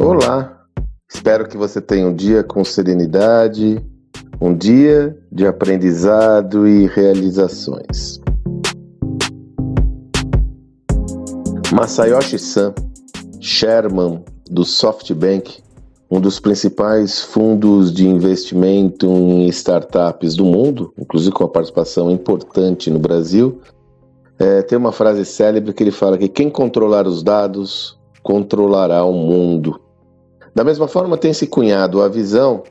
Olá, espero que você tenha um dia com serenidade, um dia de aprendizado e realizações. Masayoshi San, Sherman do SoftBank, um dos principais fundos de investimento em startups do mundo, inclusive com uma participação importante no Brasil, é, tem uma frase célebre que ele fala que quem controlar os dados controlará o mundo. Da mesma forma, tem se cunhado a visão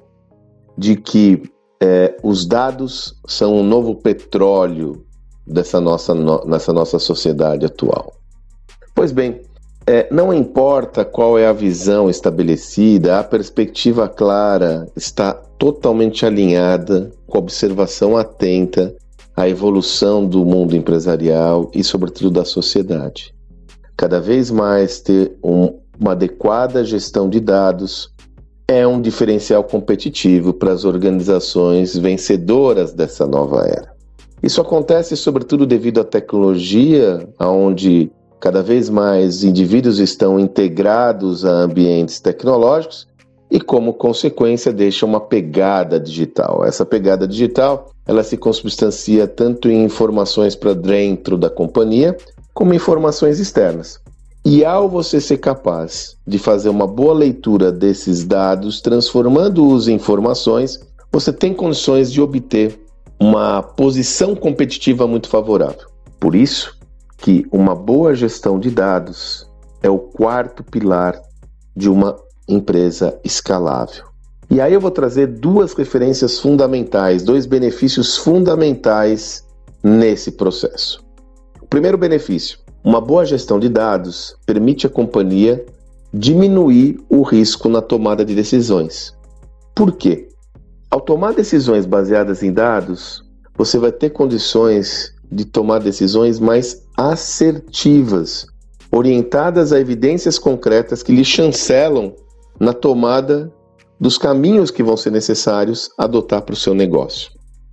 de que é, os dados são um novo petróleo dessa nossa, no, nessa nossa sociedade atual. Pois bem, é, não importa qual é a visão estabelecida, a perspectiva clara está totalmente alinhada com a observação atenta à evolução do mundo empresarial e, sobretudo, da sociedade. Cada vez mais ter um, uma adequada gestão de dados é um diferencial competitivo para as organizações vencedoras dessa nova era. Isso acontece sobretudo devido à tecnologia, onde cada vez mais indivíduos estão integrados a ambientes tecnológicos e, como consequência, deixa uma pegada digital. Essa pegada digital ela se consubstancia tanto em informações para dentro da companhia como informações externas. E ao você ser capaz de fazer uma boa leitura desses dados, transformando-os em informações, você tem condições de obter uma posição competitiva muito favorável. Por isso que uma boa gestão de dados é o quarto pilar de uma empresa escalável. E aí eu vou trazer duas referências fundamentais, dois benefícios fundamentais nesse processo. O primeiro benefício uma boa gestão de dados permite à companhia diminuir o risco na tomada de decisões. Por quê? Ao tomar decisões baseadas em dados, você vai ter condições de tomar decisões mais assertivas, orientadas a evidências concretas que lhe chancelam na tomada dos caminhos que vão ser necessários adotar para o seu negócio.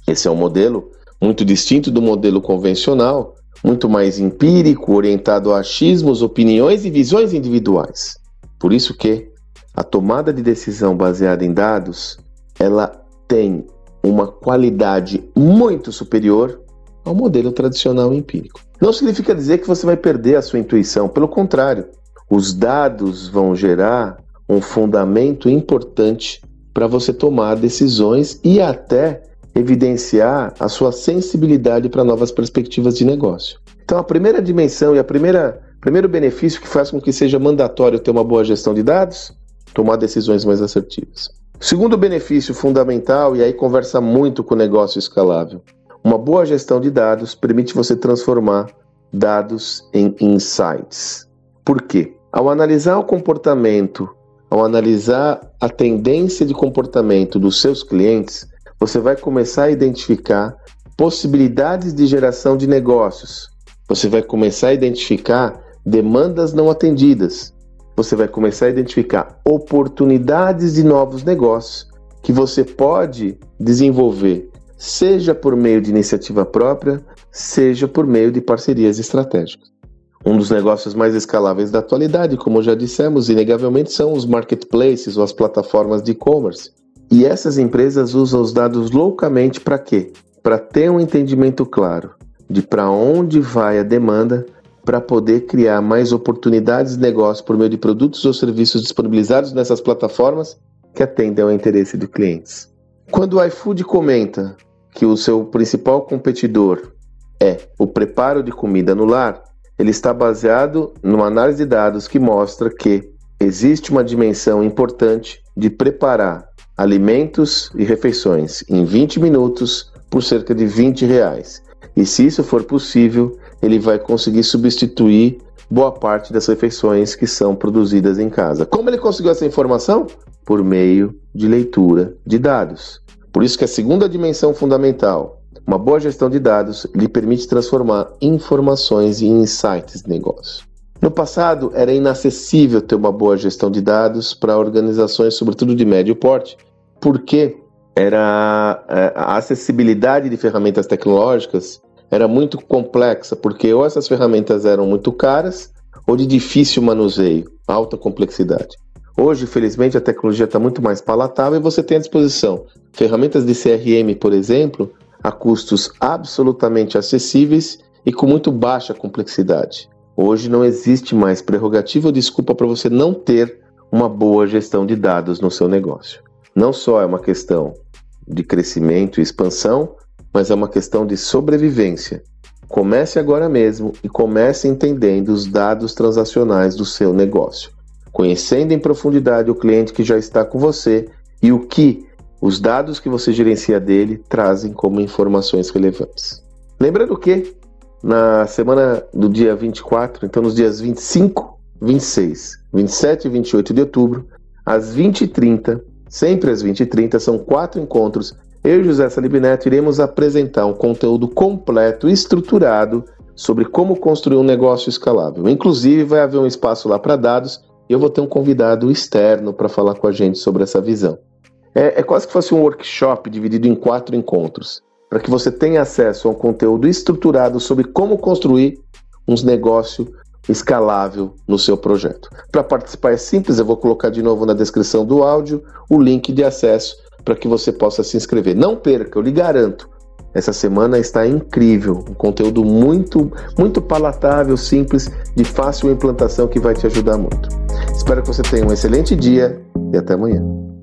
Esse é um modelo muito distinto do modelo convencional, muito mais empírico, orientado a achismos, opiniões e visões individuais. Por isso que a tomada de decisão baseada em dados, ela tem uma qualidade muito superior ao modelo tradicional empírico. Não significa dizer que você vai perder a sua intuição, pelo contrário, os dados vão gerar um fundamento importante para você tomar decisões e até evidenciar a sua sensibilidade para novas perspectivas de negócio. Então, a primeira dimensão e a primeira primeiro benefício que faz com que seja mandatório ter uma boa gestão de dados, tomar decisões mais assertivas. Segundo benefício fundamental, e aí conversa muito com o negócio escalável, uma boa gestão de dados permite você transformar dados em insights. Por quê? Ao analisar o comportamento, ao analisar a tendência de comportamento dos seus clientes, você vai começar a identificar possibilidades de geração de negócios. Você vai começar a identificar demandas não atendidas. Você vai começar a identificar oportunidades de novos negócios que você pode desenvolver, seja por meio de iniciativa própria, seja por meio de parcerias estratégicas. Um dos negócios mais escaláveis da atualidade, como já dissemos, inegavelmente são os marketplaces ou as plataformas de e-commerce. E essas empresas usam os dados loucamente para quê? Para ter um entendimento claro de para onde vai a demanda para poder criar mais oportunidades de negócio por meio de produtos ou serviços disponibilizados nessas plataformas que atendem ao interesse de clientes. Quando o iFood comenta que o seu principal competidor é o preparo de comida no lar, ele está baseado numa análise de dados que mostra que existe uma dimensão importante de preparar alimentos e refeições em 20 minutos por cerca de 20 reais. E se isso for possível, ele vai conseguir substituir boa parte das refeições que são produzidas em casa. Como ele conseguiu essa informação? Por meio de leitura de dados. Por isso que a segunda dimensão fundamental, uma boa gestão de dados, lhe permite transformar informações em insights de negócio. No passado, era inacessível ter uma boa gestão de dados para organizações, sobretudo de médio porte, porque era é, a acessibilidade de ferramentas tecnológicas era muito complexa, porque ou essas ferramentas eram muito caras ou de difícil manuseio, alta complexidade. Hoje, felizmente, a tecnologia está muito mais palatável e você tem à disposição ferramentas de CRM, por exemplo, a custos absolutamente acessíveis e com muito baixa complexidade. Hoje não existe mais prerrogativa ou desculpa para você não ter uma boa gestão de dados no seu negócio. Não só é uma questão de crescimento e expansão, mas é uma questão de sobrevivência. Comece agora mesmo e comece entendendo os dados transacionais do seu negócio, conhecendo em profundidade o cliente que já está com você e o que os dados que você gerencia dele trazem como informações relevantes. Lembrando que na semana do dia 24, então nos dias 25, 26, 27 e 28 de outubro, às 20h30, sempre às 20h30, são quatro encontros. Eu e José Salib Neto iremos apresentar um conteúdo completo estruturado sobre como construir um negócio escalável. Inclusive, vai haver um espaço lá para dados e eu vou ter um convidado externo para falar com a gente sobre essa visão. É, é quase que fosse um workshop dividido em quatro encontros, para que você tenha acesso a um conteúdo estruturado sobre como construir um negócio escalável no seu projeto. Para participar é simples, eu vou colocar de novo na descrição do áudio o link de acesso para que você possa se inscrever. Não perca, eu lhe garanto. Essa semana está incrível, um conteúdo muito, muito palatável, simples, de fácil implantação que vai te ajudar muito. Espero que você tenha um excelente dia e até amanhã.